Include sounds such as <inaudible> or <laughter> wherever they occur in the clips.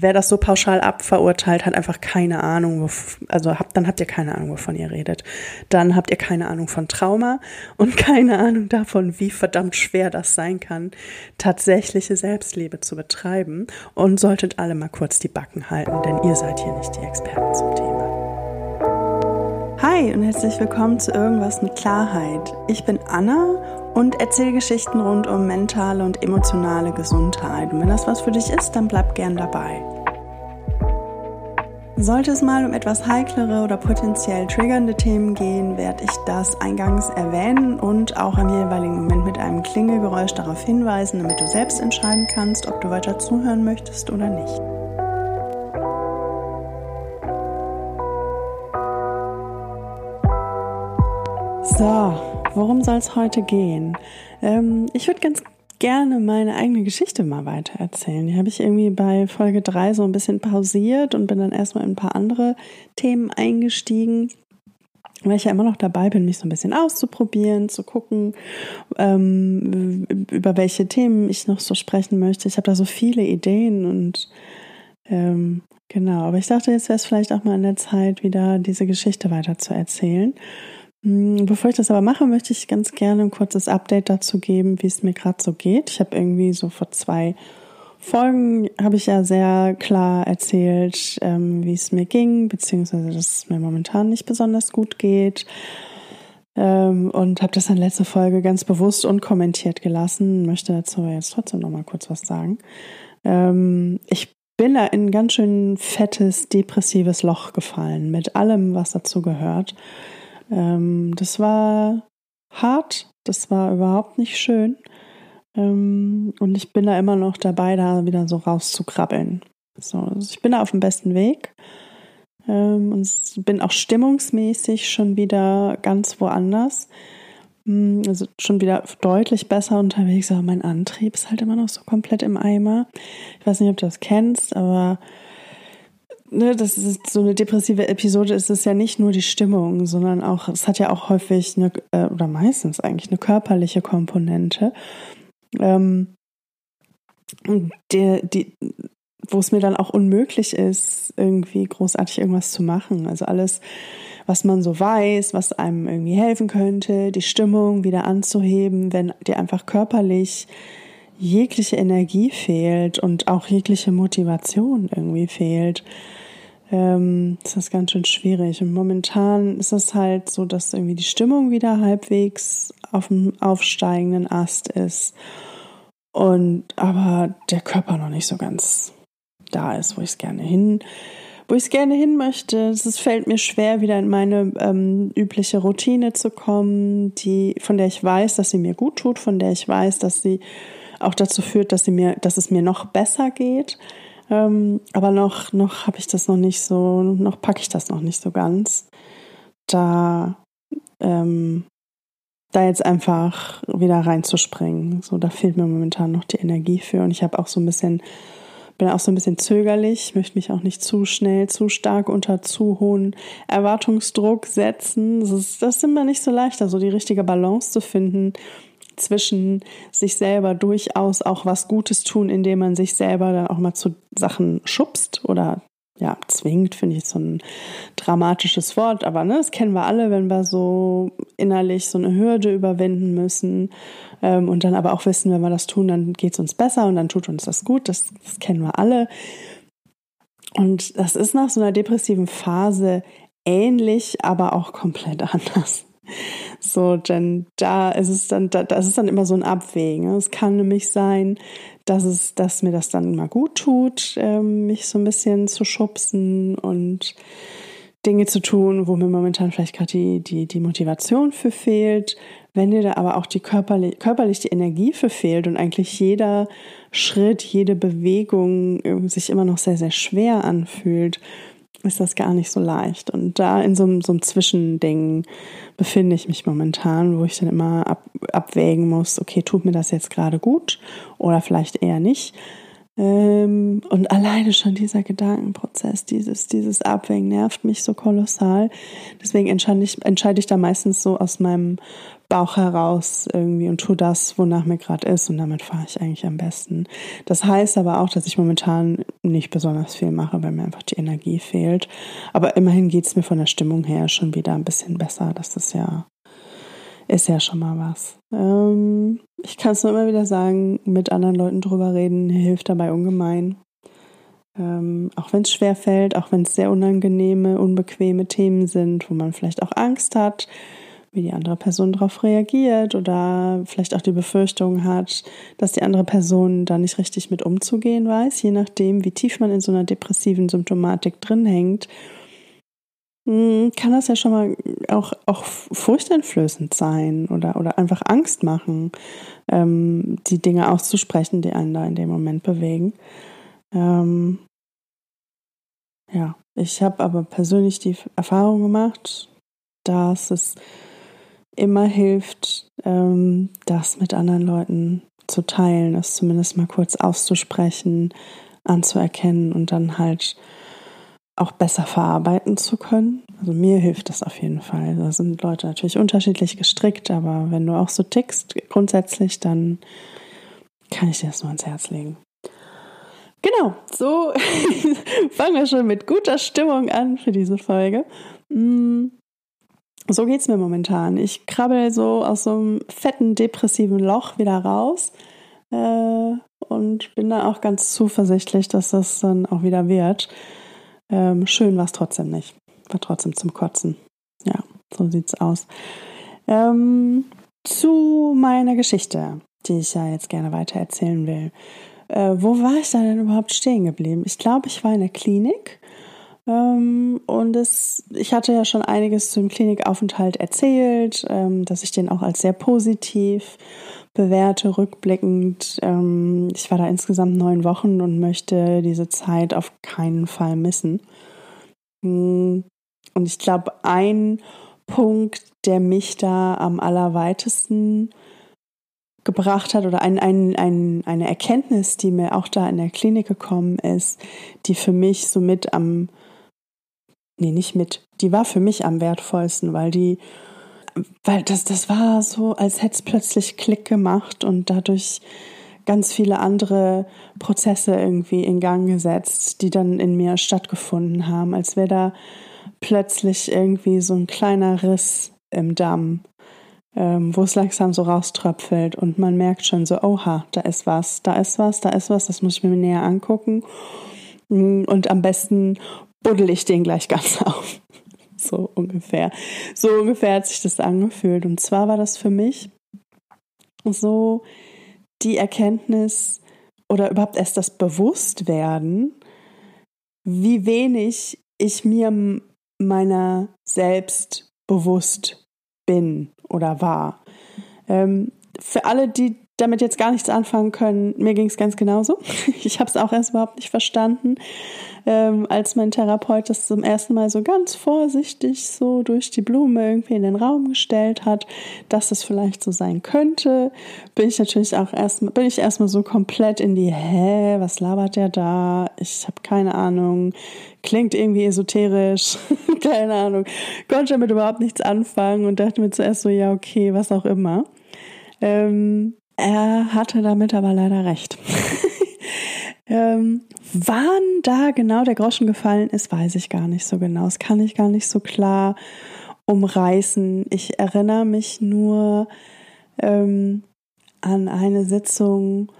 wer das so pauschal abverurteilt, hat einfach keine Ahnung, also habt, dann habt ihr keine Ahnung, wovon ihr redet. Dann habt ihr keine Ahnung von Trauma und keine Ahnung davon, wie verdammt schwer das sein kann, tatsächliche Selbstliebe zu betreiben und solltet alle mal kurz die Backen halten, denn ihr seid hier nicht die Experten zum Thema. Hi und herzlich willkommen zu Irgendwas mit Klarheit. Ich bin Anna und erzähle Geschichten rund um mentale und emotionale Gesundheit. Und wenn das was für dich ist, dann bleib gern dabei. Sollte es mal um etwas heiklere oder potenziell triggernde Themen gehen, werde ich das eingangs erwähnen und auch im jeweiligen Moment mit einem Klingelgeräusch darauf hinweisen, damit du selbst entscheiden kannst, ob du weiter zuhören möchtest oder nicht. So, worum soll es heute gehen? Ähm, ich würde ganz gerne meine eigene Geschichte mal weiter erzählen. Die habe ich irgendwie bei Folge 3 so ein bisschen pausiert und bin dann erstmal in ein paar andere Themen eingestiegen, weil ich ja immer noch dabei bin, mich so ein bisschen auszuprobieren, zu gucken, ähm, über welche Themen ich noch so sprechen möchte. Ich habe da so viele Ideen und ähm, genau, aber ich dachte, jetzt wäre es vielleicht auch mal an der Zeit, wieder diese Geschichte weiter zu erzählen. Hm, bevor ich das aber mache, möchte ich ganz gerne ein kurzes Update dazu geben, wie es mir gerade so geht. Ich habe irgendwie so vor zwei Folgen habe ich ja sehr klar erzählt, ähm, wie es mir ging, beziehungsweise dass es mir momentan nicht besonders gut geht. Ähm, und habe das in letzter Folge ganz bewusst unkommentiert gelassen. Möchte dazu jetzt trotzdem noch mal kurz was sagen. Ähm, ich bin da in ein ganz schön fettes, depressives Loch gefallen, mit allem, was dazu gehört. Ähm, das war hart, das war überhaupt nicht schön. Ähm, und ich bin da immer noch dabei, da wieder so rauszukrabbeln. So, also ich bin da auf dem besten Weg ähm, und bin auch stimmungsmäßig schon wieder ganz woanders. Hm, also schon wieder deutlich besser unterwegs, aber mein Antrieb ist halt immer noch so komplett im Eimer. Ich weiß nicht, ob du das kennst, aber ne, das ist so eine depressive Episode, ist es ja nicht nur die Stimmung, sondern auch, es hat ja auch häufig eine, äh, oder meistens eigentlich eine körperliche Komponente. Ähm, der, die, wo es mir dann auch unmöglich ist, irgendwie großartig irgendwas zu machen. Also alles, was man so weiß, was einem irgendwie helfen könnte, die Stimmung wieder anzuheben, wenn dir einfach körperlich jegliche Energie fehlt und auch jegliche Motivation irgendwie fehlt ähm, das ist ganz schön schwierig. Und momentan ist es halt so, dass irgendwie die Stimmung wieder halbwegs auf dem aufsteigenden Ast ist. Und aber der Körper noch nicht so ganz da ist, wo ich es gerne hin, wo ich es gerne hin möchte. Es fällt mir schwer, wieder in meine ähm, übliche Routine zu kommen, die, von der ich weiß, dass sie mir gut tut, von der ich weiß, dass sie auch dazu führt, dass sie mir, dass es mir noch besser geht. Ähm, aber noch, noch habe ich das noch nicht so, noch packe ich das noch nicht so ganz. Da, ähm, da jetzt einfach wieder reinzuspringen. So, da fehlt mir momentan noch die Energie für. Und ich habe auch so ein bisschen, bin auch so ein bisschen zögerlich, möchte mich auch nicht zu schnell, zu stark unter zu hohen Erwartungsdruck setzen. Das ist, das ist immer nicht so leicht, also die richtige Balance zu finden zwischen sich selber durchaus auch was Gutes tun, indem man sich selber dann auch mal zu Sachen schubst oder ja, zwingt, finde ich so ein dramatisches Wort, aber ne, das kennen wir alle, wenn wir so innerlich so eine Hürde überwinden müssen ähm, und dann aber auch wissen, wenn wir das tun, dann geht es uns besser und dann tut uns das gut, das, das kennen wir alle. Und das ist nach so einer depressiven Phase ähnlich, aber auch komplett <laughs> anders. So, denn da ist es dann, da, das ist dann immer so ein Abwägen. Es kann nämlich sein, dass es, dass mir das dann mal gut tut, ähm, mich so ein bisschen zu schubsen und Dinge zu tun, wo mir momentan vielleicht gerade die, die, die Motivation für fehlt. Wenn dir da aber auch die körperlich, körperlich die Energie für fehlt und eigentlich jeder Schritt, jede Bewegung sich immer noch sehr, sehr schwer anfühlt, ist das gar nicht so leicht. Und da in so, einem, so einem Zwischending befinde ich mich momentan, wo ich dann immer ab, abwägen muss, okay, tut mir das jetzt gerade gut oder vielleicht eher nicht. Ähm, und alleine schon dieser Gedankenprozess, dieses, dieses Abwägen nervt mich so kolossal. Deswegen entscheide ich, entscheide ich da meistens so aus meinem Bauch heraus irgendwie und tue das, wonach mir gerade ist und damit fahre ich eigentlich am besten. Das heißt aber auch, dass ich momentan nicht besonders viel mache, weil mir einfach die Energie fehlt. Aber immerhin geht es mir von der Stimmung her schon wieder ein bisschen besser. Das ist ja, ist ja schon mal was. Ähm, ich kann es nur immer wieder sagen, mit anderen Leuten drüber reden hilft dabei ungemein. Ähm, auch wenn es schwer fällt, auch wenn es sehr unangenehme, unbequeme Themen sind, wo man vielleicht auch Angst hat, wie die andere Person darauf reagiert oder vielleicht auch die Befürchtung hat, dass die andere Person da nicht richtig mit umzugehen weiß, je nachdem, wie tief man in so einer depressiven Symptomatik drin hängt, hm, kann das ja schon mal auch, auch furchteinflößend sein oder, oder einfach Angst machen, ähm, die Dinge auszusprechen, die einen da in dem Moment bewegen. Ähm, ja, ich habe aber persönlich die Erfahrung gemacht, dass es immer hilft, ähm, das mit anderen Leuten zu teilen, es zumindest mal kurz auszusprechen, anzuerkennen und dann halt auch besser verarbeiten zu können. Also mir hilft das auf jeden Fall. Da sind Leute natürlich unterschiedlich gestrickt, aber wenn du auch so tickst grundsätzlich, dann kann ich dir das nur ans Herz legen. Genau, so <laughs> fangen wir schon mit guter Stimmung an für diese Folge. So geht es mir momentan. Ich krabbel so aus so einem fetten, depressiven Loch wieder raus äh, und bin da auch ganz zuversichtlich, dass das dann auch wieder wird. Ähm, schön war es trotzdem nicht. War trotzdem zum Kotzen. Ja, so sieht's aus. Ähm, zu meiner Geschichte, die ich ja jetzt gerne weiter erzählen will. Äh, wo war ich da denn überhaupt stehen geblieben? Ich glaube, ich war in der Klinik und es, ich hatte ja schon einiges zum Klinikaufenthalt erzählt, ähm, dass ich den auch als sehr positiv bewerte, rückblickend. Ähm, ich war da insgesamt neun Wochen und möchte diese Zeit auf keinen Fall missen. Hm, und ich glaube, ein Punkt, der mich da am allerweitesten gebracht hat oder ein, ein, ein, eine Erkenntnis, die mir auch da in der Klinik gekommen ist, die für mich somit am nee, nicht mit, die war für mich am wertvollsten, weil die, weil das, das war so, als hätte es plötzlich Klick gemacht und dadurch ganz viele andere Prozesse irgendwie in Gang gesetzt, die dann in mir stattgefunden haben, als wäre da plötzlich irgendwie so ein kleiner Riss im Damm, ähm, wo es langsam so rauströpfelt und man merkt schon so, oha, da ist was, da ist was, da ist was, das muss ich mir näher angucken. Und am besten buddel ich den gleich ganz <laughs> auf. So ungefähr. So ungefähr hat sich das angefühlt. Und zwar war das für mich so die Erkenntnis oder überhaupt erst das Bewusstwerden, wie wenig ich mir meiner selbst bewusst bin oder war. Ähm, für alle, die damit jetzt gar nichts anfangen können, mir ging es ganz genauso. <laughs> Ich habe es auch erst überhaupt nicht verstanden ähm, als mein Therapeut das zum ersten Mal so ganz vorsichtig so durch die Blume irgendwie in den Raum gestellt hat, dass es vielleicht so sein könnte, bin ich natürlich auch erstmal, bin ich erstmal so komplett in die, hä, was labert der da? Ich habe keine Ahnung, klingt irgendwie esoterisch, <laughs> keine Ahnung, konnte damit überhaupt nichts anfangen und dachte mir zuerst so, ja, okay, was auch immer. Ähm, er hatte damit aber leider recht. <laughs> ähm, Wann da genau der Groschen gefallen ist, weiß ich gar nicht so genau. Das kann ich gar nicht so klar umreißen. Ich erinnere mich nur ähm, an eine Sitzung,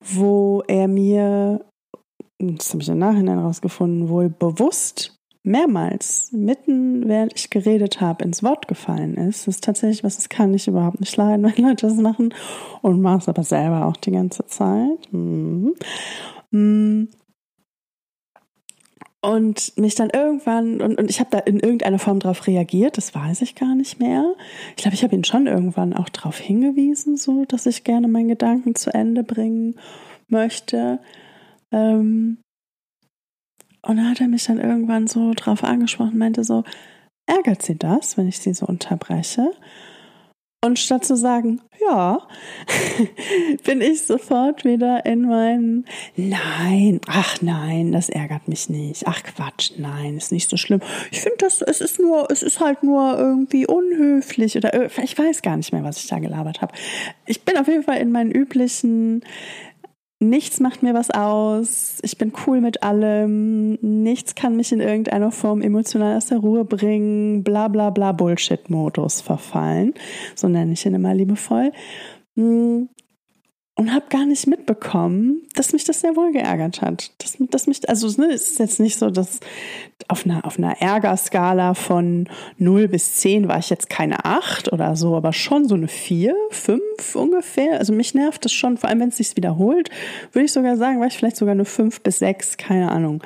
wo er mir, das habe ich im Nachhinein rausgefunden, wohl bewusst mehrmals mitten während ich geredet habe ins Wort gefallen ist. Das ist tatsächlich was, das kann ich überhaupt nicht leiden, <laughs> wenn Leute das machen und mache es aber selber auch die ganze Zeit. Mhm. Mhm und mich dann irgendwann, und, und ich habe da in irgendeiner Form darauf reagiert, das weiß ich gar nicht mehr. Ich glaube, ich habe ihn schon irgendwann auch darauf hingewiesen, so dass ich gerne meinen Gedanken zu Ende bringen möchte. Ähm, und dann hat er mich dann irgendwann so drauf angesprochen, meinte so, ärgert sie das, wenn ich sie so unterbreche? Und statt zu sagen, ja, <laughs> bin ich sofort wieder in meinen, nein, ach nein, das ärgert mich nicht. Ach Quatsch, nein, ist nicht so schlimm. Ich finde das, es ist nur, es ist halt nur irgendwie unhöflich oder äh, ich weiß gar nicht mehr, was ich da gelabert habe. Ich bin auf jeden Fall in meinen üblichen, Nichts macht mir was aus. Ich bin cool mit allem. Nichts kann mich in irgendeiner Form emotional aus der Ruhe bringen. Bla bla bla Bullshit-Modus verfallen. So nenne ich ihn immer liebevoll. Hm und habe gar nicht mitbekommen, dass mich das sehr wohl geärgert hat. Dass, dass mich, also ne, es ist jetzt nicht so, dass auf einer, auf einer Ärgerskala von 0 bis 10 war ich jetzt keine 8 oder so, aber schon so eine 4, 5 ungefähr. Also mich nervt das schon, vor allem wenn es sich wiederholt, würde ich sogar sagen, war ich vielleicht sogar eine 5 bis 6, keine Ahnung.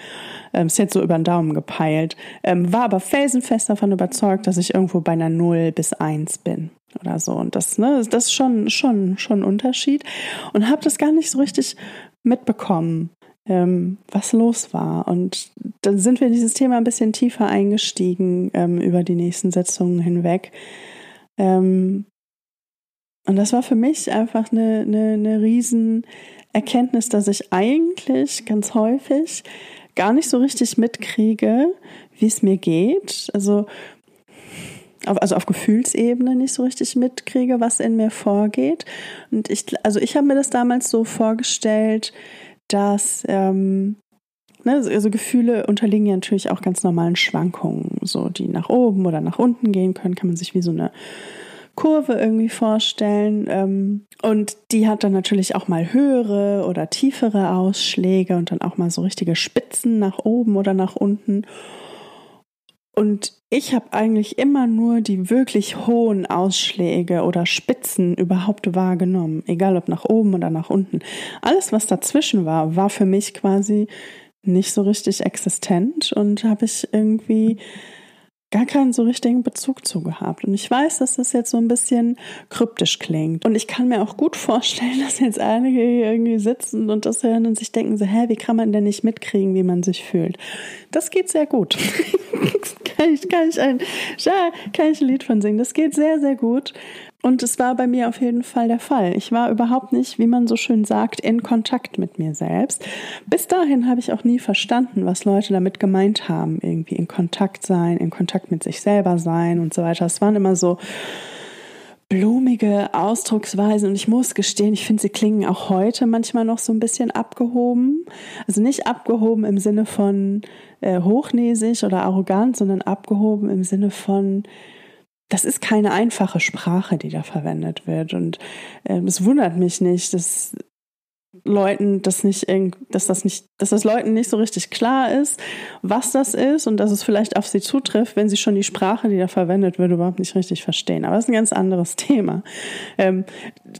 Ähm, ist jetzt so über den Daumen gepeilt. Ähm, war aber felsenfest davon überzeugt, dass ich irgendwo bei einer 0 bis 1 bin oder so. Und das, ne, das ist schon, schon, schon ein Unterschied. Und habe das gar nicht so richtig mitbekommen, ähm, was los war. Und dann sind wir in dieses Thema ein bisschen tiefer eingestiegen ähm, über die nächsten Sitzungen hinweg. Ähm, und das war für mich einfach eine, eine, eine Riesenerkenntnis, dass ich eigentlich ganz häufig gar nicht so richtig mitkriege, wie es mir geht. Also also auf Gefühlsebene nicht so richtig mitkriege, was in mir vorgeht. Und ich, also ich habe mir das damals so vorgestellt, dass ähm, ne, also Gefühle unterliegen ja natürlich auch ganz normalen Schwankungen, so die nach oben oder nach unten gehen können, kann man sich wie so eine Kurve irgendwie vorstellen. Ähm, und die hat dann natürlich auch mal höhere oder tiefere Ausschläge und dann auch mal so richtige Spitzen nach oben oder nach unten. Und ich habe eigentlich immer nur die wirklich hohen Ausschläge oder Spitzen überhaupt wahrgenommen, egal ob nach oben oder nach unten. Alles, was dazwischen war, war für mich quasi nicht so richtig existent und habe ich irgendwie gar keinen so richtigen Bezug zu gehabt. Und ich weiß, dass das jetzt so ein bisschen kryptisch klingt. Und ich kann mir auch gut vorstellen, dass jetzt einige hier irgendwie sitzen und das hören und sich denken so, hä, wie kann man denn nicht mitkriegen, wie man sich fühlt? Das geht sehr gut. <laughs> kann, ich, kann, ich ein, kann ich ein Lied von singen. Das geht sehr, sehr gut. Und es war bei mir auf jeden Fall der Fall. Ich war überhaupt nicht, wie man so schön sagt, in Kontakt mit mir selbst. Bis dahin habe ich auch nie verstanden, was Leute damit gemeint haben. Irgendwie in Kontakt sein, in Kontakt mit sich selber sein und so weiter. Es waren immer so blumige Ausdrucksweisen und ich muss gestehen, ich finde, sie klingen auch heute manchmal noch so ein bisschen abgehoben. Also nicht abgehoben im Sinne von äh, hochnäsig oder arrogant, sondern abgehoben im Sinne von das ist keine einfache Sprache, die da verwendet wird. Und äh, es wundert mich nicht, dass Leuten das nicht, dass das nicht, dass das Leuten nicht so richtig klar ist, was das ist und dass es vielleicht auf sie zutrifft, wenn sie schon die Sprache, die da verwendet wird, überhaupt nicht richtig verstehen. Aber das ist ein ganz anderes Thema. Ähm,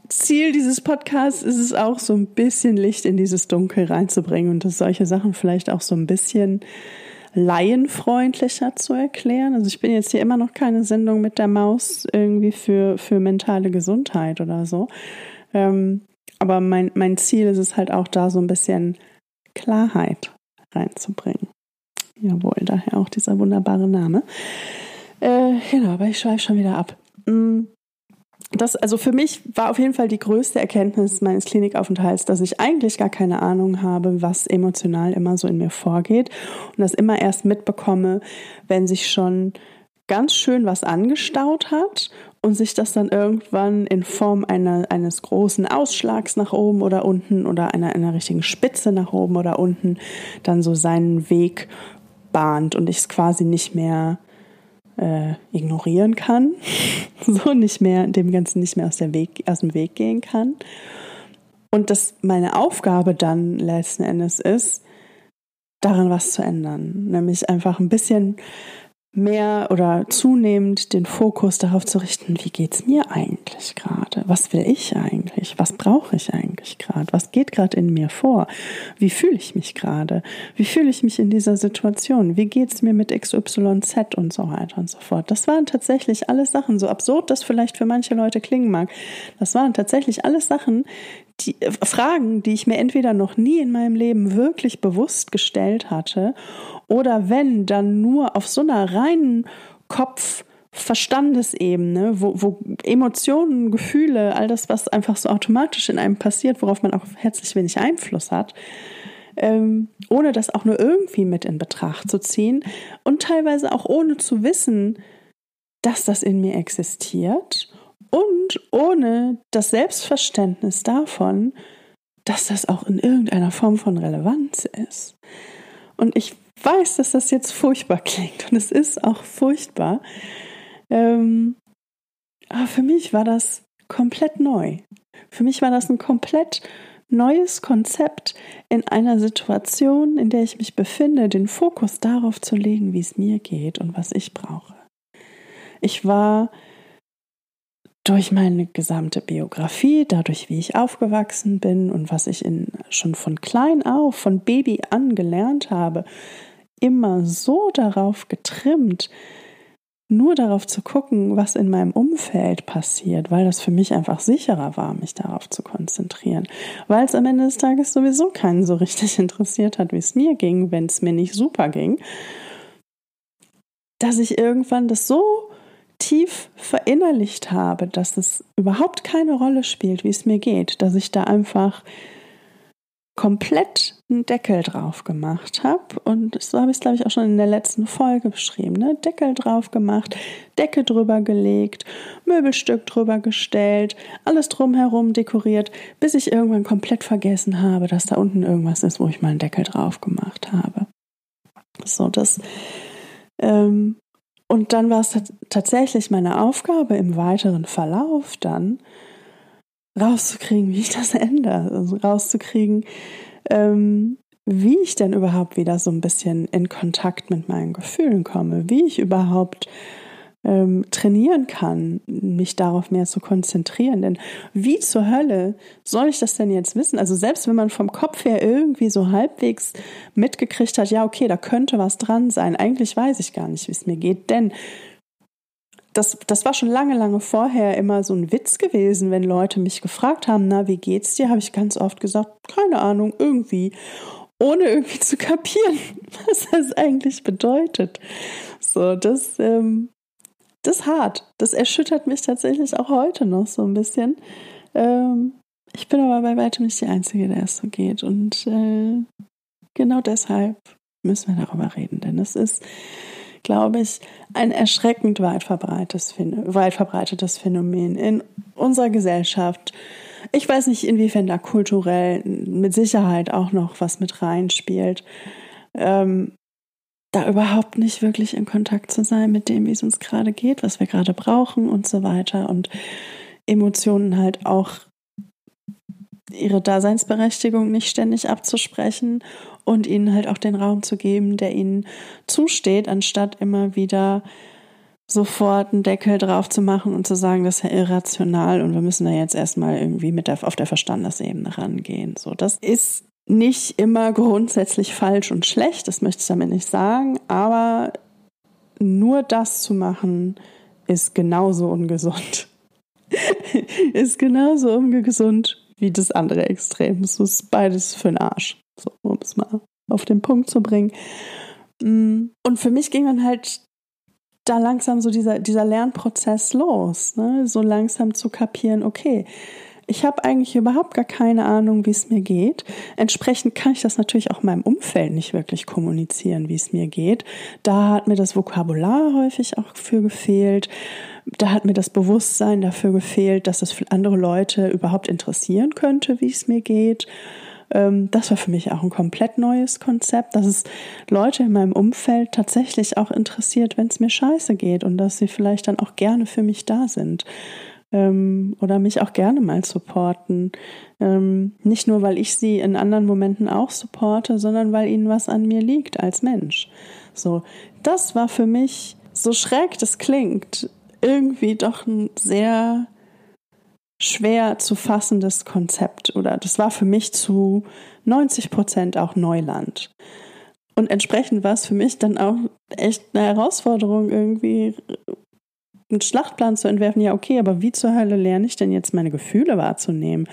Ziel dieses Podcasts ist es auch, so ein bisschen Licht in dieses Dunkel reinzubringen und dass solche Sachen vielleicht auch so ein bisschen laienfreundlicher zu erklären. Also ich bin jetzt hier immer noch keine Sendung mit der Maus irgendwie für, für mentale Gesundheit oder so. Ähm, aber mein, mein Ziel ist es halt auch da so ein bisschen Klarheit reinzubringen. Jawohl, daher auch dieser wunderbare Name. Äh, genau, aber ich schweife schon wieder ab. Mm das, also für mich war auf jeden Fall die größte Erkenntnis meines Klinikaufenthalts, dass ich eigentlich gar keine Ahnung habe, was emotional immer so in mir vorgeht und das immer erst mitbekomme, wenn sich schon ganz schön was angestaut hat und sich das dann irgendwann in Form einer, eines großen Ausschlags nach oben oder unten oder einer, einer richtigen Spitze nach oben oder unten dann so seinen Weg bahnt und ich es quasi nicht mehr äh, ignorieren kann, <laughs> so nicht mehr, dem Ganzen nicht mehr aus, der Weg, aus dem Weg gehen kann. Und dass meine Aufgabe dann letzten Endes ist, daran was zu ändern. Nämlich einfach ein bisschen mehr oder zunehmend den Fokus darauf zu richten, wie geht's mir eigentlich gerade? Was will ich eigentlich? Was brauche ich eigentlich gerade? Was geht gerade in mir vor? Wie fühle ich mich gerade? Wie fühle ich mich in dieser Situation? Wie geht's mir mit XYZ und so weiter und so fort? Das waren tatsächlich alles Sachen, so absurd das vielleicht für manche Leute klingen mag. Das waren tatsächlich alles Sachen, die äh, Fragen, die ich mir entweder noch nie in meinem Leben wirklich bewusst gestellt hatte oder wenn, dann nur auf so einer reinen Kopf- Verstandesebene, wo, wo Emotionen, Gefühle, all das, was einfach so automatisch in einem passiert, worauf man auch herzlich wenig Einfluss hat, ähm, ohne das auch nur irgendwie mit in Betracht zu ziehen und teilweise auch ohne zu wissen, dass das in mir existiert und ohne das Selbstverständnis davon, dass das auch in irgendeiner Form von Relevanz ist. Und ich weiß, dass das jetzt furchtbar klingt und es ist auch furchtbar. Ähm, aber für mich war das komplett neu. Für mich war das ein komplett neues Konzept in einer Situation, in der ich mich befinde, den Fokus darauf zu legen, wie es mir geht und was ich brauche. Ich war durch meine gesamte Biografie, dadurch, wie ich aufgewachsen bin und was ich in, schon von klein auf, von Baby an gelernt habe, immer so darauf getrimmt, nur darauf zu gucken, was in meinem Umfeld passiert, weil das für mich einfach sicherer war, mich darauf zu konzentrieren. Weil es am Ende des Tages sowieso keinen so richtig <laughs> interessiert hat, wie es mir ging, wenn es mir nicht super ging, dass ich irgendwann das so tief verinnerlicht habe, dass es überhaupt keine Rolle spielt, wie es mir geht, dass ich da einfach komplett einen Deckel drauf gemacht habe. Und so habe ich es, glaube ich, auch schon in der letzten Folge beschrieben. Ne? Deckel drauf gemacht, Decke drüber gelegt, Möbelstück drüber gestellt, alles drumherum dekoriert, bis ich irgendwann komplett vergessen habe, dass da unten irgendwas ist, wo ich mal einen Deckel drauf gemacht habe. So, das. Ähm, und dann war es tatsächlich meine Aufgabe im weiteren Verlauf dann, rauszukriegen, wie ich das ändere, also rauszukriegen, ähm, wie ich denn überhaupt wieder so ein bisschen in Kontakt mit meinen Gefühlen komme, wie ich überhaupt ähm, trainieren kann, mich darauf mehr zu konzentrieren. Denn wie zur Hölle soll ich das denn jetzt wissen? Also selbst wenn man vom Kopf her irgendwie so halbwegs mitgekriegt hat, ja, okay, da könnte was dran sein, eigentlich weiß ich gar nicht, wie es mir geht, denn das, das war schon lange, lange vorher immer so ein Witz gewesen, wenn Leute mich gefragt haben, na, wie geht's dir? Habe ich ganz oft gesagt, keine Ahnung, irgendwie. Ohne irgendwie <laughs> zu kapieren, was das eigentlich bedeutet. So, das, ähm, das ist hart. Das erschüttert mich tatsächlich auch heute noch so ein bisschen. Ähm, ich bin aber bei weitem nicht die Einzige, der es so geht. Und äh, genau deshalb müssen wir darüber reden, denn es ist glaube ich, ein erschreckend weit verbreitetes, weit verbreitetes Phänomen in unserer Gesellschaft. Ich weiß nicht, inwiefern da kulturell mit Sicherheit auch noch was mit reinspielt. Ähm, da überhaupt nicht wirklich in Kontakt zu sein mit dem, wie es uns gerade geht, was wir gerade brauchen und so weiter. Und Emotionen halt auch ihre Daseinsberechtigung nicht ständig abzusprechen und ihnen halt auch den Raum zu geben, der ihnen zusteht, anstatt immer wieder sofort einen Deckel drauf zu machen und zu sagen, das ist ja irrational und wir müssen da jetzt erstmal irgendwie mit der, auf der Verstandesebene rangehen. So, das ist nicht immer grundsätzlich falsch und schlecht, das möchte ich damit nicht sagen, aber nur das zu machen, ist genauso ungesund. <laughs> ist genauso ungesund wie das andere Extrem. Es ist beides für den Arsch. So, um es mal auf den Punkt zu bringen. Mm, und für mich ging dann halt da langsam so dieser, dieser Lernprozess los, ne? so langsam zu kapieren, okay, ich habe eigentlich überhaupt gar keine Ahnung, wie es mir geht. Entsprechend kann ich das natürlich auch meinem Umfeld nicht wirklich kommunizieren, wie es mir geht. Da hat mir das Vokabular häufig auch für gefehlt. Da hat mir das Bewusstsein dafür gefehlt, dass es für andere Leute überhaupt interessieren könnte, wie es mir geht. Ähm, das war für mich auch ein komplett neues Konzept, dass es Leute in meinem Umfeld tatsächlich auch interessiert, wenn es mir scheiße geht und dass sie vielleicht dann auch gerne für mich da sind ähm, oder mich auch gerne mal supporten. Ähm, nicht nur, weil ich sie in anderen Momenten auch supporte, sondern weil ihnen was an mir liegt als Mensch. So, das war für mich, so schräg das klingt, irgendwie doch ein sehr schwer zu fassendes Konzept oder das war für mich zu 90 Prozent auch Neuland. Und entsprechend war es für mich dann auch echt eine Herausforderung, irgendwie einen Schlachtplan zu entwerfen. Ja, okay, aber wie zur Hölle lerne ich denn jetzt meine Gefühle wahrzunehmen?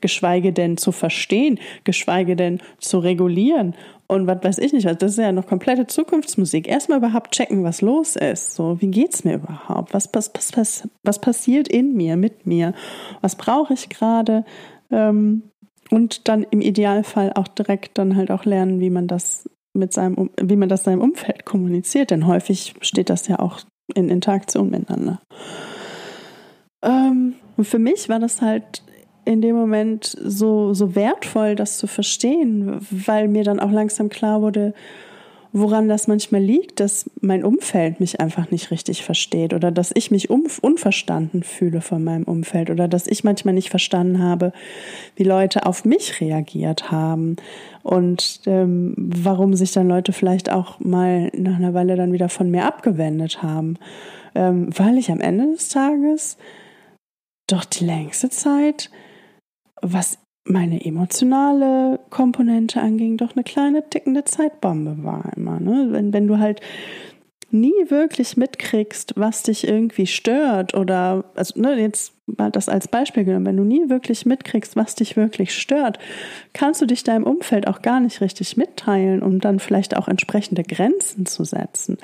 Geschweige denn zu verstehen, geschweige denn zu regulieren und was weiß ich nicht, das ist ja noch komplette Zukunftsmusik. Erstmal überhaupt checken, was los ist. So, wie geht's mir überhaupt? Was, was, was, was passiert in mir, mit mir? Was brauche ich gerade? Ähm, und dann im Idealfall auch direkt dann halt auch lernen, wie man das mit seinem, wie man das seinem Umfeld kommuniziert, denn häufig steht das ja auch in Interaktion miteinander. Ähm, und für mich war das halt in dem Moment so, so wertvoll, das zu verstehen, weil mir dann auch langsam klar wurde, woran das manchmal liegt, dass mein Umfeld mich einfach nicht richtig versteht oder dass ich mich unverstanden fühle von meinem Umfeld oder dass ich manchmal nicht verstanden habe, wie Leute auf mich reagiert haben und ähm, warum sich dann Leute vielleicht auch mal nach einer Weile dann wieder von mir abgewendet haben, ähm, weil ich am Ende des Tages doch die längste Zeit, was meine emotionale Komponente anging, doch eine kleine tickende Zeitbombe war immer. Ne? Wenn, wenn du halt nie wirklich mitkriegst, was dich irgendwie stört oder, also ne, jetzt mal das als Beispiel genommen, wenn du nie wirklich mitkriegst, was dich wirklich stört, kannst du dich deinem Umfeld auch gar nicht richtig mitteilen, um dann vielleicht auch entsprechende Grenzen zu setzen.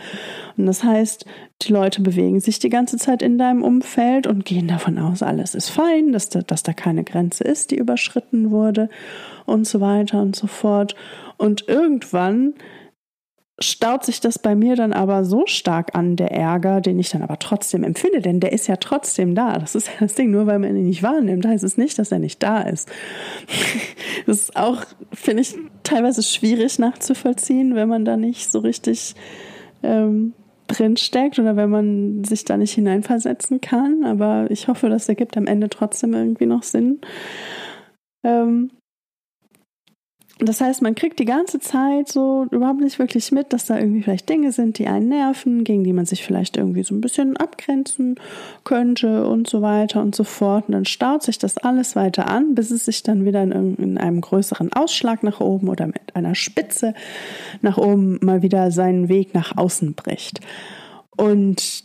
Und das heißt, die Leute bewegen sich die ganze Zeit in deinem Umfeld und gehen davon aus, alles ist fein, dass da, dass da keine Grenze ist, die überschritten wurde und so weiter und so fort. Und irgendwann staut sich das bei mir dann aber so stark an, der Ärger, den ich dann aber trotzdem empfinde, denn der ist ja trotzdem da. Das ist ja das Ding, nur weil man ihn nicht wahrnimmt, heißt es nicht, dass er nicht da ist. <laughs> Das ist auch, finde ich, teilweise schwierig nachzuvollziehen, wenn man da nicht so richtig ähm, drinsteckt oder wenn man sich da nicht hineinversetzen kann. Aber ich hoffe, das ergibt am Ende trotzdem irgendwie noch Sinn. Ähm, das heißt, man kriegt die ganze Zeit so überhaupt nicht wirklich mit, dass da irgendwie vielleicht Dinge sind, die einen nerven, gegen die man sich vielleicht irgendwie so ein bisschen abgrenzen könnte und so weiter und so fort. Und dann staut sich das alles weiter an, bis es sich dann wieder in, in einem größeren Ausschlag nach oben oder mit einer Spitze nach oben mal wieder seinen Weg nach außen bricht. Und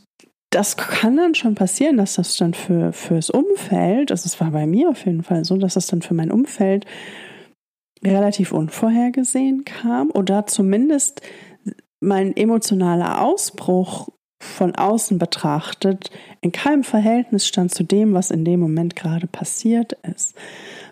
das kann dann schon passieren, dass das dann für fürs Umfeld, also es war bei mir auf jeden Fall so, dass das dann für mein Umfeld relativ unvorhergesehen kam oder zumindest mein emotionaler Ausbruch von außen betrachtet in keinem Verhältnis stand zu dem, was in dem Moment gerade passiert ist.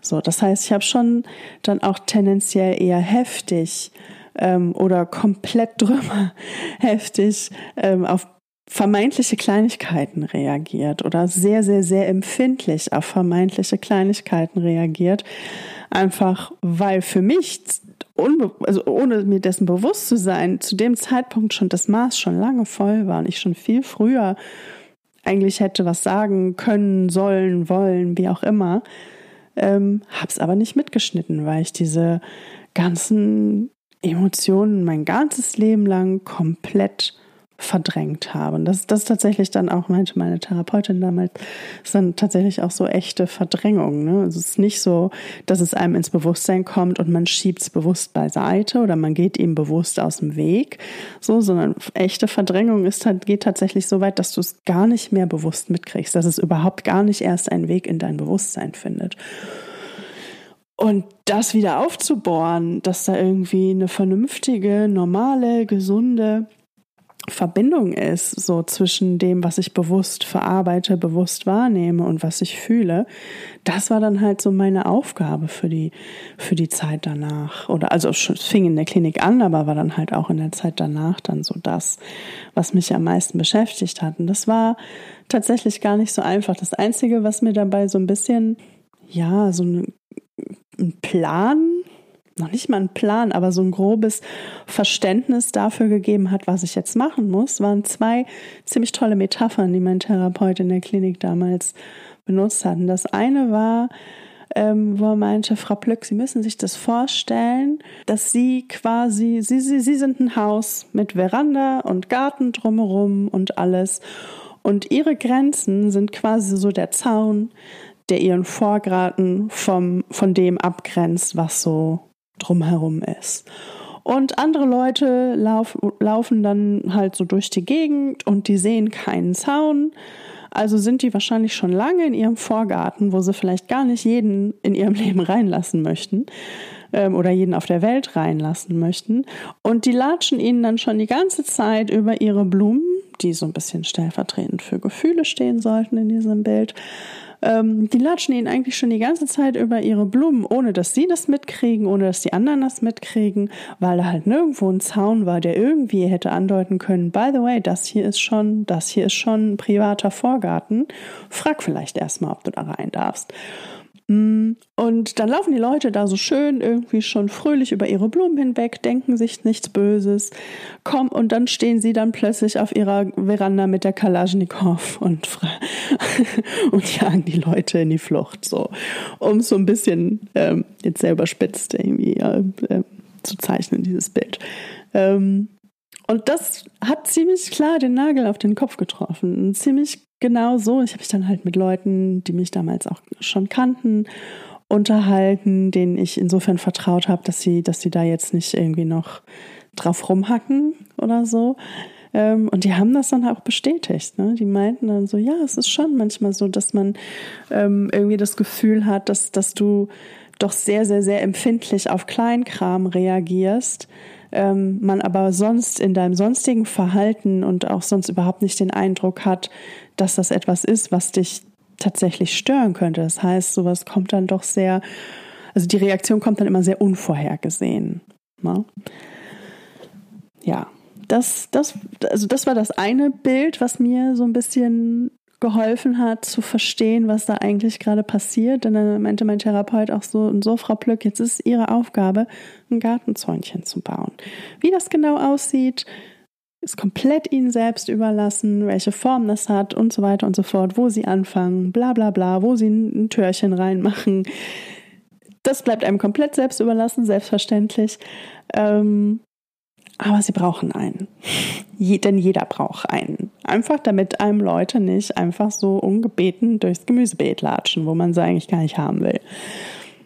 So, das heißt, ich habe schon dann auch tendenziell eher heftig ähm, oder komplett drüber <laughs> heftig ähm, auf vermeintliche Kleinigkeiten reagiert oder sehr, sehr, sehr empfindlich auf vermeintliche Kleinigkeiten reagiert, Einfach weil für mich, also ohne mir dessen bewusst zu sein, zu dem Zeitpunkt schon das Maß schon lange voll war und ich schon viel früher eigentlich hätte was sagen können, sollen, wollen, wie auch immer, ähm, hab's aber nicht mitgeschnitten, weil ich diese ganzen Emotionen mein ganzes Leben lang komplett verdrängt habe. Und das, das ist tatsächlich dann auch, meinte meine Therapeutin damals, ist dann tatsächlich auch so echte Verdrängung. Ne? Also es ist nicht so, dass es einem ins Bewusstsein kommt und man schiebt es bewusst beiseite oder man geht ihm bewusst aus dem Weg, so, sondern echte Verdrängung ist, geht tatsächlich so weit, dass du es gar nicht mehr bewusst mitkriegst, dass es überhaupt gar nicht erst einen Weg in dein Bewusstsein findet. Und das wieder aufzubohren, dass da irgendwie eine vernünftige, normale, gesunde Verbindung ist, so zwischen dem, was ich bewusst verarbeite, bewusst wahrnehme und was ich fühle, das war dann halt so meine Aufgabe für die, für die Zeit danach. Oder also es fing in der Klinik an, aber war dann halt auch in der Zeit danach dann so das, was mich am meisten beschäftigt hat. Und das war tatsächlich gar nicht so einfach. Das Einzige, was mir dabei so ein bisschen, ja, so ein Plan noch nicht mal einen Plan, aber so ein grobes Verständnis dafür gegeben hat, was ich jetzt machen muss, waren zwei ziemlich tolle Metaphern, die mein Therapeut in der Klinik damals benutzt hatten. Das eine war, ähm, wo er meinte, Frau Plück, Sie müssen sich das vorstellen, dass Sie quasi, Sie, Sie, Sie sind ein Haus mit Veranda und Garten drumherum und alles. Und Ihre Grenzen sind quasi so der Zaun, der Ihren Vorgarten vom, von dem abgrenzt, was so drumherum ist. Und andere Leute lauf, laufen dann halt so durch die Gegend und die sehen keinen Zaun, Also sind die wahrscheinlich schon lange in ihrem Vorgarten, wo sie vielleicht gar nicht jeden in ihrem <laughs> Leben reinlassen möchten ähm, oder jeden auf der Welt reinlassen möchten. Und die latschen ihnen dann schon die ganze Zeit über ihre Blumen, die so ein bisschen stellvertretend für Gefühle stehen sollten in diesem Bild. Ähm, die latschen ihnen eigentlich schon die ganze Zeit über ihre Blumen, ohne dass sie das mitkriegen, ohne dass die anderen das mitkriegen, weil da halt nirgendwo ein Zaun war, der irgendwie hätte andeuten können, by the way, das hier ist schon, das hier ist schon ein privater Vorgarten. Frag vielleicht erstmal, ob du da rein darfst. Mm, und dann laufen die Leute da so schön irgendwie schon fröhlich über ihre Blumen hinweg, denken sich nichts Böses, kommen und dann stehen sie dann plötzlich auf ihrer Veranda mit der Kalaschnikow und, <laughs> und jagen die Leute in die Flucht, so, um so ein bisschen ähm, jetzt selber spitzt irgendwie äh, äh, zu zeichnen, dieses Bild. Ähm, und das hat ziemlich klar den Nagel auf den Kopf getroffen. Ziemlich genau so. Ich habe mich dann halt mit Leuten, die mich damals auch schon kannten, unterhalten, denen ich insofern vertraut habe, dass sie, dass sie da jetzt nicht irgendwie noch drauf rumhacken oder so. Ähm, und die haben das dann auch bestätigt. Ne? Die meinten dann so, ja, es ist schon manchmal so, dass man ähm, irgendwie das Gefühl hat, dass, dass du doch sehr, sehr, sehr empfindlich auf Kleinkram reagierst ähm, man aber sonst in deinem sonstigen Verhalten und auch sonst überhaupt nicht den Eindruck hat, dass das etwas ist, was dich tatsächlich stören könnte. Das heißt, sowas kommt dann doch sehr, also die Reaktion kommt dann immer sehr unvorhergesehen. Ne? Ja, das, das, also das war das eine Bild, was mir so ein bisschen geholfen hat zu verstehen, was da eigentlich gerade passiert. Und dann meinte mein Therapeut auch so, und so, Frau Plück, jetzt ist Ihre Aufgabe, ein Gartenzäunchen zu bauen. Wie das genau aussieht, ist komplett Ihnen selbst überlassen, welche Form das hat und so weiter und so fort, wo Sie anfangen, bla bla bla, wo Sie ein Türchen reinmachen. Das bleibt einem komplett selbst überlassen, selbstverständlich. Ähm, aber sie brauchen einen. Je, denn jeder braucht einen. Einfach damit einem Leute nicht einfach so ungebeten durchs Gemüsebeet latschen, wo man sie eigentlich gar nicht haben will.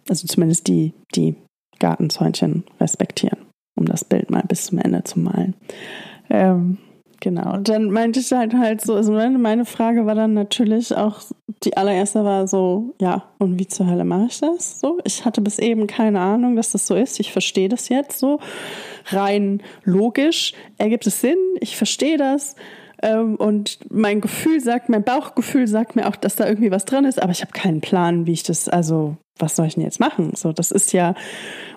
Also zumindest die, die Gartenzäunchen respektieren, um das Bild mal bis zum Ende zu malen. Ähm, Genau. Und dann meinte ich halt halt so, also meine Frage war dann natürlich auch, die allererste war so, ja, und wie zur Hölle mache ich das? So, ich hatte bis eben keine Ahnung, dass das so ist. Ich verstehe das jetzt so. Rein logisch ergibt es Sinn. Ich verstehe das. Ähm, und mein Gefühl sagt, mein Bauchgefühl sagt mir auch, dass da irgendwie was drin ist, aber ich habe keinen Plan, wie ich das, also was soll ich denn jetzt machen? So, das ist ja,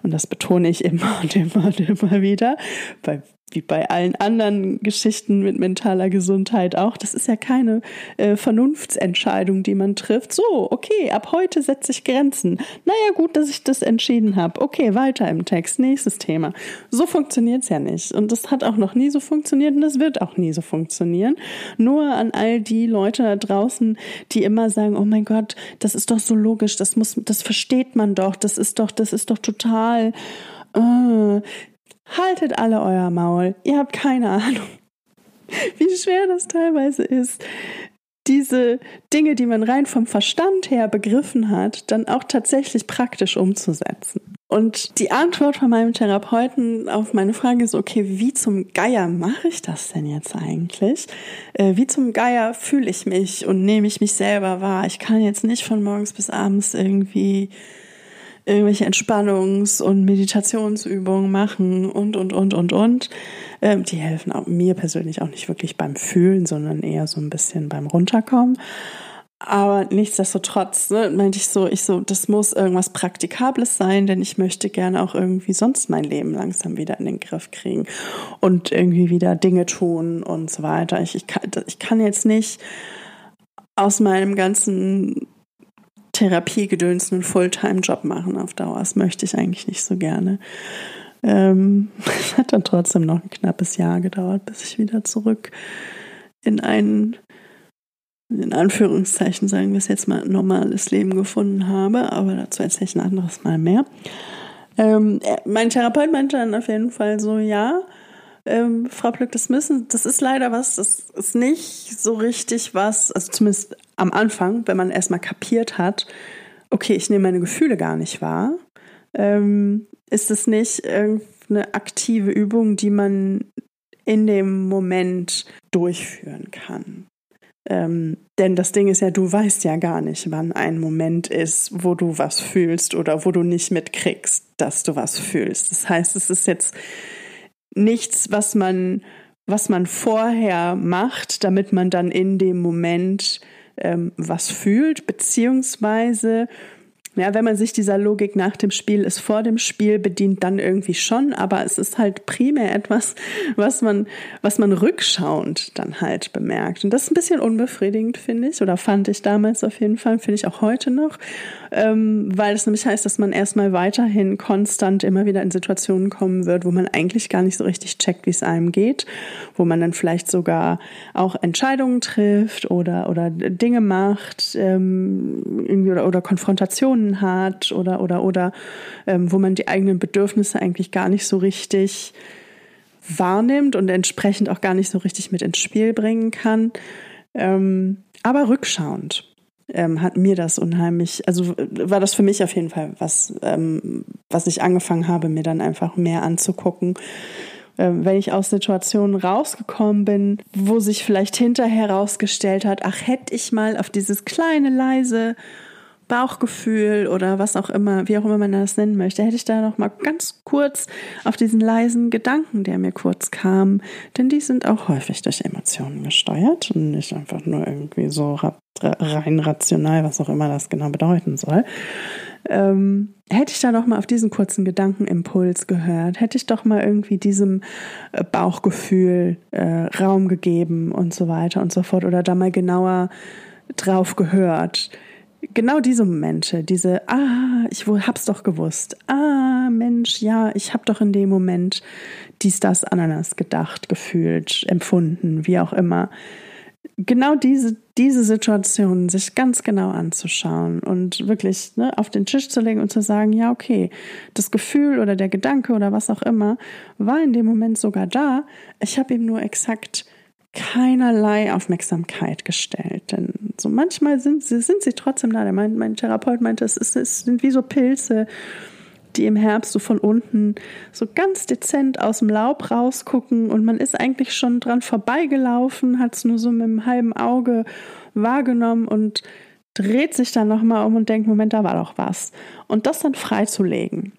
und das betone ich immer <laughs> und immer und immer wieder, bei wie bei allen anderen Geschichten mit mentaler Gesundheit auch. Das ist ja keine äh, Vernunftsentscheidung, die man trifft. So, okay, ab heute setze ich Grenzen. Naja, gut, dass ich das entschieden habe. Okay, weiter im Text, nächstes Thema. So funktioniert es ja nicht. Und das hat auch noch nie so funktioniert und das wird auch nie so funktionieren. Nur an all die Leute da draußen, die immer sagen, oh mein Gott, das ist doch so logisch, das muss, das versteht man doch, das ist doch, das ist doch total. Uh, Haltet alle euer Maul. Ihr habt keine Ahnung, wie schwer das teilweise ist, diese Dinge, die man rein vom Verstand her begriffen hat, dann auch tatsächlich praktisch umzusetzen. Und die Antwort von meinem Therapeuten auf meine Frage ist, okay, wie zum Geier mache ich das denn jetzt eigentlich? Äh, wie zum Geier fühle ich mich und nehme ich mich selber wahr? Ich kann jetzt nicht von morgens bis abends irgendwie irgendwelche Entspannungs- und Meditationsübungen machen und, und, und, und, und. Ähm, die helfen auch mir persönlich auch nicht wirklich beim Fühlen, sondern eher so ein bisschen beim Runterkommen. Aber nichtsdestotrotz ne, meinte ich so, ich so, das muss irgendwas Praktikables sein, denn ich möchte gerne auch irgendwie sonst mein Leben langsam wieder in den Griff kriegen und irgendwie wieder Dinge tun und so weiter. Ich, ich, kann, ich kann jetzt nicht aus meinem ganzen Therapiegedöns einen Fulltime-Job machen auf Dauer. Das möchte ich eigentlich nicht so gerne. Ähm, <laughs> es hat dann trotzdem noch ein knappes Jahr gedauert, bis ich wieder zurück in ein, in Anführungszeichen sagen wir es jetzt mal, normales Leben gefunden habe. Aber dazu erzähle ich ein anderes Mal mehr. Ähm, mein Therapeut meinte dann auf jeden Fall so, ja, ähm, Frau Plück, das müssen, das ist leider was, das ist nicht so richtig was, also zumindest am Anfang, wenn man erstmal kapiert hat, okay, ich nehme meine Gefühle gar nicht wahr, ähm, ist es nicht irgendeine aktive Übung, die man in dem Moment durchführen kann. Ähm, denn das Ding ist ja, du weißt ja gar nicht, wann ein Moment ist, wo du was fühlst oder wo du nicht mitkriegst, dass du was fühlst. Das heißt, es ist jetzt nichts, was man, was man vorher macht, damit man dann in dem Moment ähm, was fühlt, beziehungsweise ja, wenn man sich dieser Logik nach dem Spiel ist vor dem Spiel bedient, dann irgendwie schon, aber es ist halt primär etwas, was man, was man rückschauend dann halt bemerkt. Und das ist ein bisschen unbefriedigend, finde ich, oder fand ich damals auf jeden Fall, finde ich auch heute noch, ähm, weil es nämlich heißt, dass man erstmal weiterhin konstant immer wieder in Situationen kommen wird, wo man eigentlich gar nicht so richtig checkt, wie es einem geht, wo man dann vielleicht sogar auch Entscheidungen trifft oder, oder Dinge macht, ähm, irgendwie oder, oder Konfrontationen hat oder oder oder ähm, wo man die eigenen Bedürfnisse eigentlich gar nicht so richtig wahrnimmt und entsprechend auch gar nicht so richtig mit ins Spiel bringen kann. Ähm, aber rückschauend ähm, hat mir das unheimlich, also war das für mich auf jeden Fall was, ähm, was ich angefangen habe, mir dann einfach mehr anzugucken. Ähm, wenn ich aus Situationen rausgekommen bin, wo sich vielleicht hinterher herausgestellt hat, ach, hätte ich mal auf dieses kleine, leise Bauchgefühl oder was auch immer, wie auch immer man das nennen möchte, hätte ich da noch mal ganz kurz auf diesen leisen Gedanken, der mir kurz kam, denn die sind auch häufig durch Emotionen gesteuert und nicht einfach nur irgendwie so rein rational, was auch immer das genau bedeuten soll. Ähm, hätte ich da noch mal auf diesen kurzen Gedankenimpuls gehört, hätte ich doch mal irgendwie diesem äh, Bauchgefühl äh, Raum gegeben und so weiter und so fort oder da mal genauer drauf gehört genau diese Momente, diese, ah, ich hab's doch gewusst, ah, Mensch, ja, ich hab doch in dem Moment dies, das, Ananas gedacht, gefühlt, empfunden, wie auch immer. Genau diese, diese Situation sich ganz genau anzuschauen und wirklich ne, auf den Tisch zu legen und zu sagen, ja, okay, das Gefühl oder der Gedanke oder was auch immer war in dem Moment sogar da. Ich habe ihm nur exakt keinerlei Aufmerksamkeit gestellt. Denn so manchmal sind sie, sind sie trotzdem da. Mein, mein Therapeut meinte, es, ist, es sind wie so Pilze, die im Herbst so von unten so ganz dezent aus dem Laub rausgucken und man ist eigentlich schon dran vorbeigelaufen, hat es nur so mit einem halben Auge wahrgenommen und dreht sich dann nochmal um und denkt, Moment, da war doch was. Und das dann freizulegen.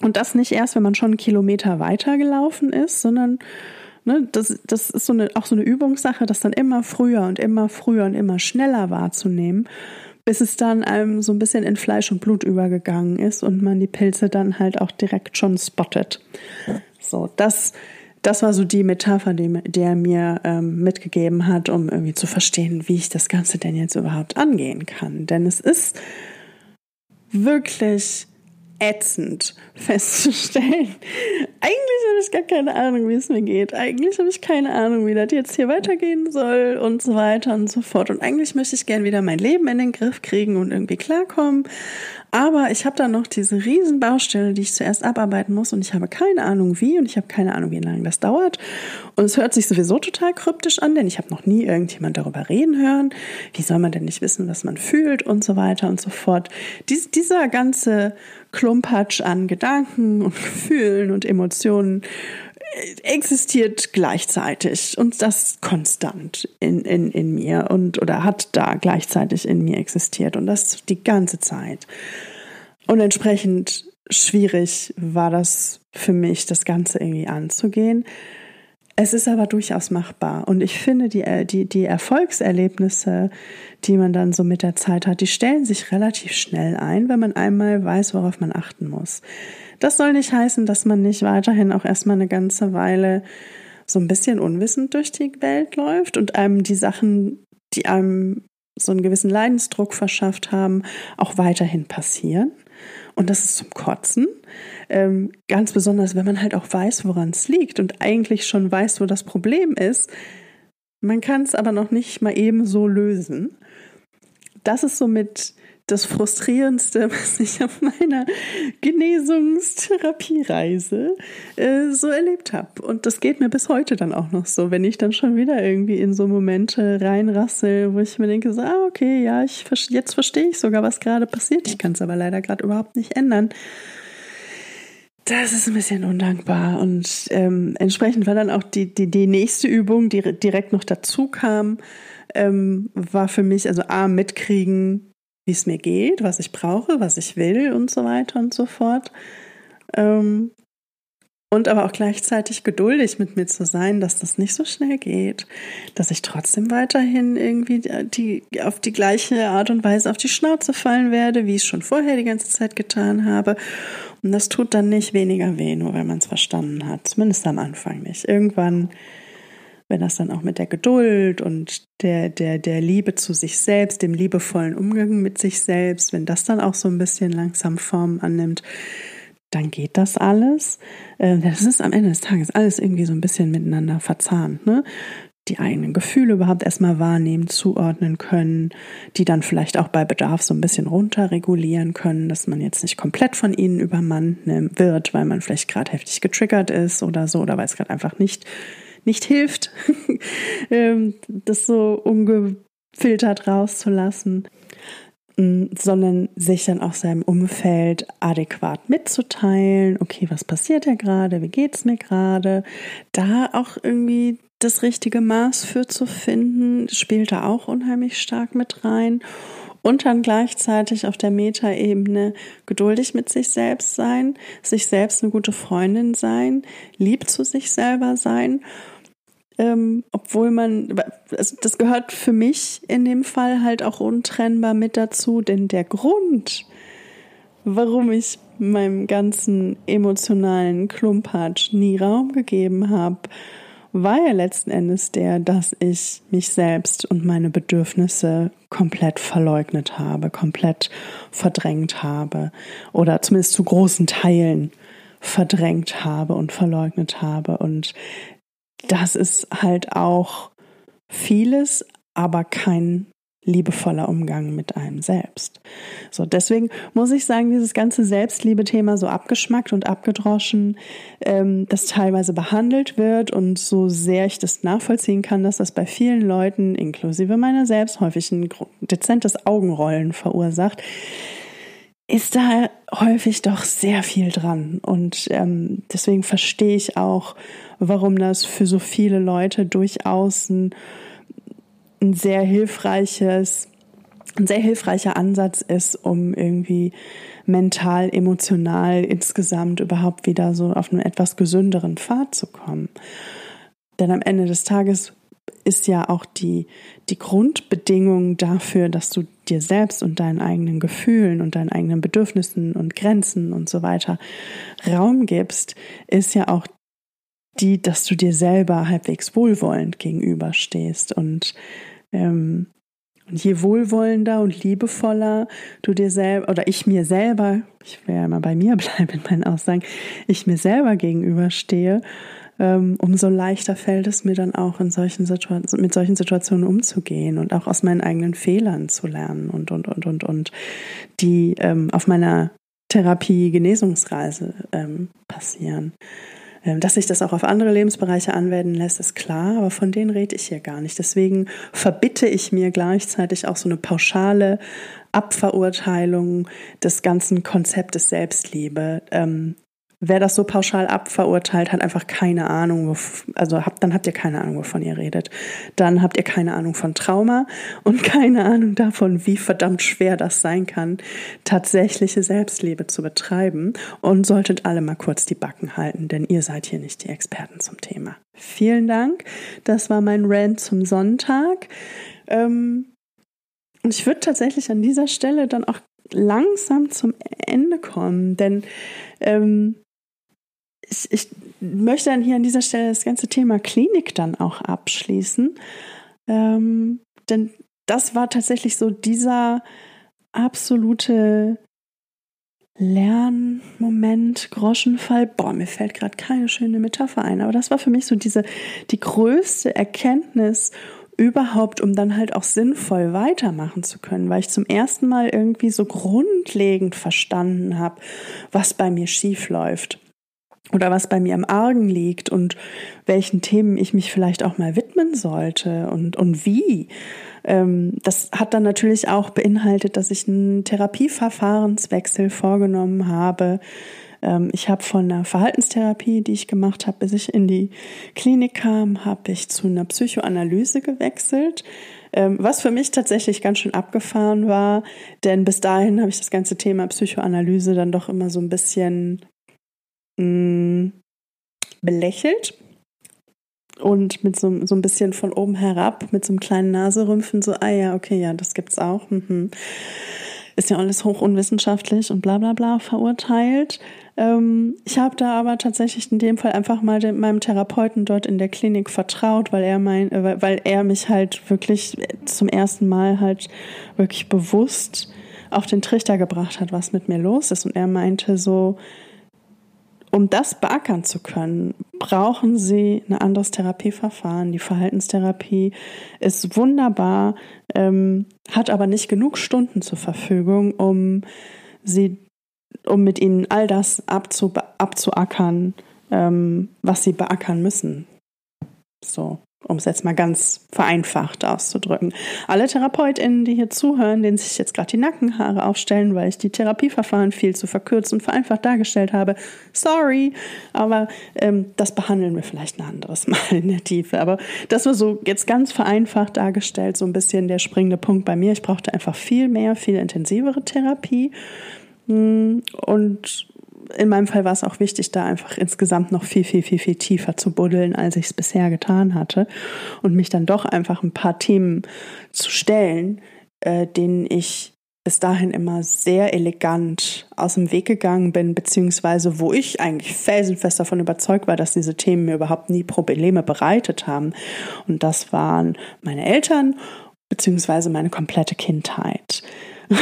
Und das nicht erst, wenn man schon einen Kilometer weiter gelaufen ist, sondern Ne, das, das ist so eine, auch so eine Übungssache, das dann immer früher und immer früher und immer schneller wahrzunehmen, bis es dann einem so ein bisschen in Fleisch und Blut übergegangen ist und man die Pilze dann halt auch direkt schon spottet. So, das, das war so die Metapher, die, die er mir ähm, mitgegeben hat, um irgendwie zu verstehen, wie ich das Ganze denn jetzt überhaupt angehen kann. Denn es ist wirklich ätzend festzustellen. <laughs> Eigentlich habe ich gar keine Ahnung, wie es mir geht. Eigentlich habe ich keine Ahnung, wie das jetzt hier weitergehen soll und so weiter und so fort. Und eigentlich möchte ich gern wieder mein Leben in den Griff kriegen und irgendwie klarkommen. Aber ich habe da noch diese riesen Baustelle, die ich zuerst abarbeiten muss und ich habe keine Ahnung wie und ich habe keine Ahnung, wie lange das dauert. Und es hört sich sowieso total kryptisch an, denn ich habe noch nie irgendjemand darüber reden hören. Wie soll man denn nicht wissen, was man fühlt und so weiter und so fort. Dies, dieser ganze Klumpatsch an Gedanken und <laughs> Gefühlen und Emotionen existiert gleichzeitig und das konstant in, in, in mir und oder hat da gleichzeitig in mir existiert und das die ganze Zeit. Und entsprechend schwierig war das für mich, das Ganze irgendwie anzugehen. Es ist aber durchaus machbar. Und ich finde, die, die, die Erfolgserlebnisse, die man dann so mit der Zeit hat, die stellen sich relativ schnell ein, wenn man einmal weiß, worauf man achten muss. Das soll nicht heißen, dass man nicht weiterhin auch erstmal eine ganze Weile so ein bisschen unwissend durch die Welt läuft und einem die Sachen, die einem so einen gewissen Leidensdruck verschafft haben, auch weiterhin passieren. Und das ist zum Kotzen. Ähm, ganz besonders, wenn man halt auch weiß, woran es liegt und eigentlich schon weiß, wo das Problem ist. Man kann es aber noch nicht mal eben so lösen. Das ist somit das Frustrierendste, <laughs> was ich auf meiner Genesungstherapiereise äh, so erlebt habe. Und das geht mir bis heute dann auch noch so, wenn ich dann schon wieder irgendwie in so Momente reinrassel, wo ich mir denke, so, ah, okay, ja, ich, jetzt verstehe ich sogar, was gerade passiert. Ich kann es aber leider gerade überhaupt nicht ändern. Das ist ein bisschen undankbar und ähm, entsprechend war dann auch die, die, die nächste Übung, die direkt noch dazu kam, ähm, war für mich also A, mitkriegen, wie es mir geht, was ich brauche, was ich will und so weiter und so fort. Ähm, und aber auch gleichzeitig geduldig mit mir zu sein, dass das nicht so schnell geht, dass ich trotzdem weiterhin irgendwie die, auf die gleiche Art und Weise auf die Schnauze fallen werde, wie ich es schon vorher die ganze Zeit getan habe. Und das tut dann nicht weniger weh, nur weil man es verstanden hat. Zumindest am Anfang nicht. Irgendwann, wenn das dann auch mit der Geduld und der, der, der Liebe zu sich selbst, dem liebevollen Umgang mit sich selbst, wenn das dann auch so ein bisschen langsam Form annimmt, dann geht das alles. Äh, das ist am Ende des Tages alles irgendwie so ein bisschen miteinander verzahnt. Ne? Die eigenen Gefühle überhaupt erstmal wahrnehmen, zuordnen können, die dann vielleicht auch bei Bedarf so ein bisschen runterregulieren können, dass man jetzt nicht komplett von ihnen übermannt wird, weil man vielleicht gerade heftig getriggert ist oder so, oder weil es gerade einfach nicht, nicht hilft, <laughs> ähm, das so ungefiltert rauszulassen sondern sich dann auch seinem Umfeld adäquat mitzuteilen. Okay, was passiert ja gerade? Wie geht's mir gerade? Da auch irgendwie das richtige Maß für zu finden, spielt da auch unheimlich stark mit rein. Und dann gleichzeitig auf der Metaebene geduldig mit sich selbst sein, sich selbst eine gute Freundin sein, lieb zu sich selber sein ähm, obwohl man, also das gehört für mich in dem Fall halt auch untrennbar mit dazu, denn der Grund, warum ich meinem ganzen emotionalen Klumpatsch nie Raum gegeben habe, war ja letzten Endes der, dass ich mich selbst und meine Bedürfnisse komplett verleugnet habe, komplett verdrängt habe oder zumindest zu großen Teilen verdrängt habe und verleugnet habe. Und das ist halt auch vieles, aber kein liebevoller Umgang mit einem selbst. So, deswegen muss ich sagen, dieses ganze Selbstliebe-Thema so abgeschmackt und abgedroschen, ähm, das teilweise behandelt wird und so sehr ich das nachvollziehen kann, dass das bei vielen Leuten, inklusive meiner selbst, häufig ein dezentes Augenrollen verursacht, ist da häufig doch sehr viel dran. Und ähm, deswegen verstehe ich auch, warum das für so viele Leute durchaus ein, ein sehr hilfreiches, ein sehr hilfreicher Ansatz ist, um irgendwie mental, emotional insgesamt überhaupt wieder so auf einen etwas gesünderen Pfad zu kommen. Denn am Ende des Tages ist ja auch die, die Grundbedingung dafür, dass du dir selbst und deinen eigenen Gefühlen und deinen eigenen Bedürfnissen und Grenzen und so weiter Raum gibst, ist ja auch die, dass du dir selber halbwegs wohlwollend gegenüberstehst und ähm, und je wohlwollender und liebevoller du dir selber oder ich mir selber, ich will ja immer bei mir <laughs> bleiben in meinen Aussagen, ich mir selber gegenüberstehe, ähm, umso leichter fällt es mir dann auch in solchen Situationen, mit solchen Situationen umzugehen und auch aus meinen eigenen Fehlern zu lernen und und und und und die ähm, auf meiner Therapie-Genesungsreise ähm, passieren. Ähm, dass sich das auch auf andere Lebensbereiche anwenden lässt, ist klar, aber von denen rede ich hier gar nicht. Deswegen verbitte ich mir gleichzeitig auch so eine pauschale Abverurteilung des ganzen Konzeptes Selbstliebe. Ähm, wer das so pauschal abverurteilt, hat einfach keine Ahnung, also habt, dann habt ihr keine Ahnung, wovon ihr redet. Dann habt ihr keine Ahnung von Trauma und <laughs> keine Ahnung davon, wie verdammt schwer das sein kann, tatsächliche Selbstliebe zu betreiben und solltet alle mal kurz die Backen halten, denn ihr seid hier nicht die Experten zum Thema. Vielen Dank. Das war mein Rant zum Sonntag. Ähm, ich würde tatsächlich an dieser Stelle dann auch langsam zum Ende kommen, denn ähm, ich, ich möchte dann hier an dieser Stelle das ganze Thema Klinik dann auch abschließen. Ähm, denn das war tatsächlich so dieser absolute Lernmoment, Groschenfall. Boah, mir fällt gerade keine schöne Metapher ein, aber das war für mich so diese, die größte Erkenntnis überhaupt, um dann halt auch sinnvoll weitermachen zu können, weil ich zum ersten Mal irgendwie so grundlegend verstanden habe, was bei mir schief läuft oder was bei mir am Argen liegt und welchen Themen ich mich vielleicht auch mal widmen sollte und, und wie. Ähm, das hat dann natürlich auch beinhaltet, dass ich einen Therapieverfahrenswechsel vorgenommen habe, Ähm, ich habe von einer Verhaltenstherapie, die ich gemacht habe, bis ich in die Klinik kam, habe ich zu einer Psychoanalyse gewechselt. Ähm, was für mich tatsächlich ganz schön abgefahren war, denn bis dahin habe ich das ganze Thema Psychoanalyse dann doch immer so ein bisschen mh, mm, belächelt und mit so, so ein bisschen von oben herab, mit so einem kleinen Naserümpfen, so, ah ja, okay, ja, das gibt's auch. Mhm. Ist ja alles hoch unwissenschaftlich und bla bla bla verurteilt. Ähm, ich habe da aber tatsächlich in dem Fall einfach mal dem, meinem Therapeuten dort in der Klinik vertraut, weil er mein, äh, weil er mich halt wirklich zum ersten Mal halt wirklich bewusst auf den Trichter gebracht hat, was mit mir los ist. Und er meinte so, um das beackern zu können, brauchen Sie ein anderes Therapieverfahren. Die Verhaltenstherapie ist wunderbar, ähm, hat aber nicht genug Stunden zur Verfügung, um sie, um mit Ihnen all das abzu, abzuackern, ähm, was Sie beackern müssen. So um es jetzt mal ganz vereinfacht auszudrücken. Alle TherapeutInnen, die hier zuhören, denen sich jetzt gerade die Nackenhaare aufstellen, weil ich die Therapieverfahren viel zu verkürzt und vereinfacht dargestellt habe, sorry, aber ähm, das behandeln wir vielleicht ein anderes <laughs> Mal in der Tiefe. Aber das war so jetzt ganz vereinfacht dargestellt, so ein bisschen der springende Punkt bei mir. Ich brauchte einfach viel mehr, viel intensivere Therapie. Hm, und in meinem Fall war es auch wichtig, da einfach insgesamt noch viel, viel, viel, viel tiefer zu buddeln, als ich es bisher getan hatte. Und mich dann doch einfach ein paar Themen zu stellen, äh, denen ich bis dahin immer sehr elegant aus dem Weg gegangen bin, beziehungsweise wo ich eigentlich felsenfest davon überzeugt war, dass diese Themen mir überhaupt nie Probleme bereitet haben. Und das waren meine Eltern, beziehungsweise meine komplette Kindheit. <laughs>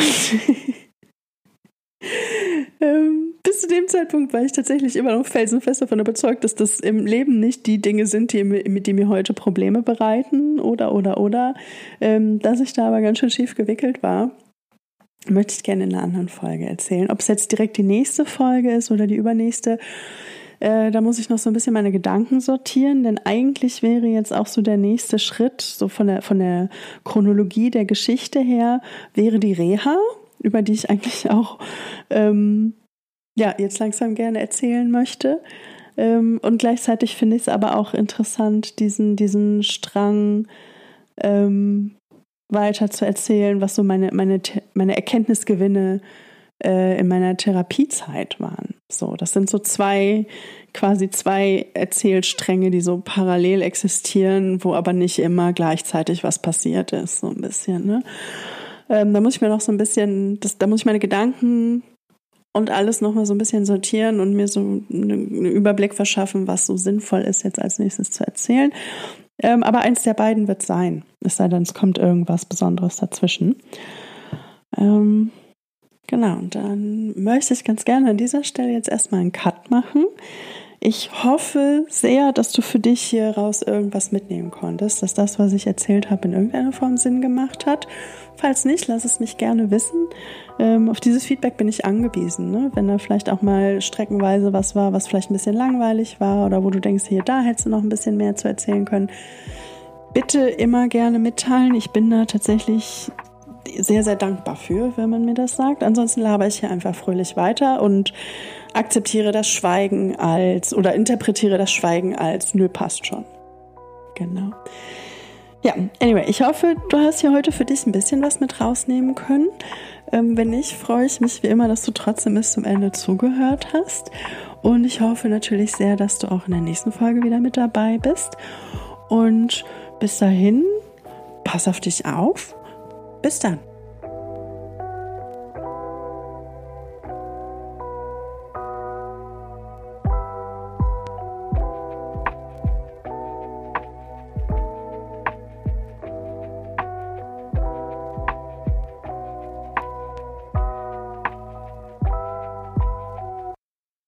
ähm, bis zu dem Zeitpunkt war ich tatsächlich immer noch felsenfest davon überzeugt, dass das im Leben nicht die Dinge sind, die, mit die mir heute Probleme bereiten oder, oder, oder. Ähm, dass ich da aber ganz schön schief gewickelt war, möchte ich gerne in einer anderen Folge erzählen. Ob es jetzt direkt die nächste Folge ist oder die übernächste, äh, da muss ich noch so ein bisschen meine Gedanken sortieren, denn eigentlich wäre jetzt auch so der nächste Schritt, so von der, von der Chronologie der Geschichte her, wäre die Reha, über die ich eigentlich auch ähm, ja, jetzt langsam gerne erzählen möchte. Ähm, und gleichzeitig finde ich es aber auch interessant, diesen, diesen Strang ähm, weiter zu erzählen, was so meine, meine, meine Erkenntnisgewinne äh, in meiner Therapiezeit waren. So, das sind so zwei, quasi zwei Erzählstränge, die so parallel existieren, wo aber nicht immer gleichzeitig was passiert ist, so ein bisschen. Ne? Ähm, da muss ich mir noch so ein bisschen, das, da muss ich meine Gedanken und alles nochmal so ein bisschen sortieren und mir so einen Überblick verschaffen, was so sinnvoll ist, jetzt als nächstes zu erzählen. Ähm, aber eins der beiden wird sein. Es sei denn, es kommt irgendwas Besonderes dazwischen. Ähm, genau, und dann möchte ich ganz gerne an dieser Stelle jetzt erstmal einen Cut machen. Ich hoffe sehr, dass du für dich hier raus irgendwas mitnehmen konntest, dass das, was ich erzählt habe, in irgendeiner Form Sinn gemacht hat. Falls nicht, lass es mich gerne wissen. Ähm, auf dieses Feedback bin ich angewiesen. Ne? Wenn da vielleicht auch mal streckenweise was war, was vielleicht ein bisschen langweilig war oder wo du denkst, hier, da hättest du noch ein bisschen mehr zu erzählen können. Bitte immer gerne mitteilen. Ich bin da tatsächlich sehr, sehr dankbar für, wenn man mir das sagt. Ansonsten laber ich hier einfach fröhlich weiter und akzeptiere das Schweigen als oder interpretiere das Schweigen als nö, passt schon. Genau. Ja, anyway, ich hoffe, du hast hier heute für dich ein bisschen was mit rausnehmen können. Ähm, wenn nicht, freue ich mich wie immer, dass du trotzdem bis zum Ende zugehört hast. Und ich hoffe natürlich sehr, dass du auch in der nächsten Folge wieder mit dabei bist. Und bis dahin, pass auf dich auf. Bis dann.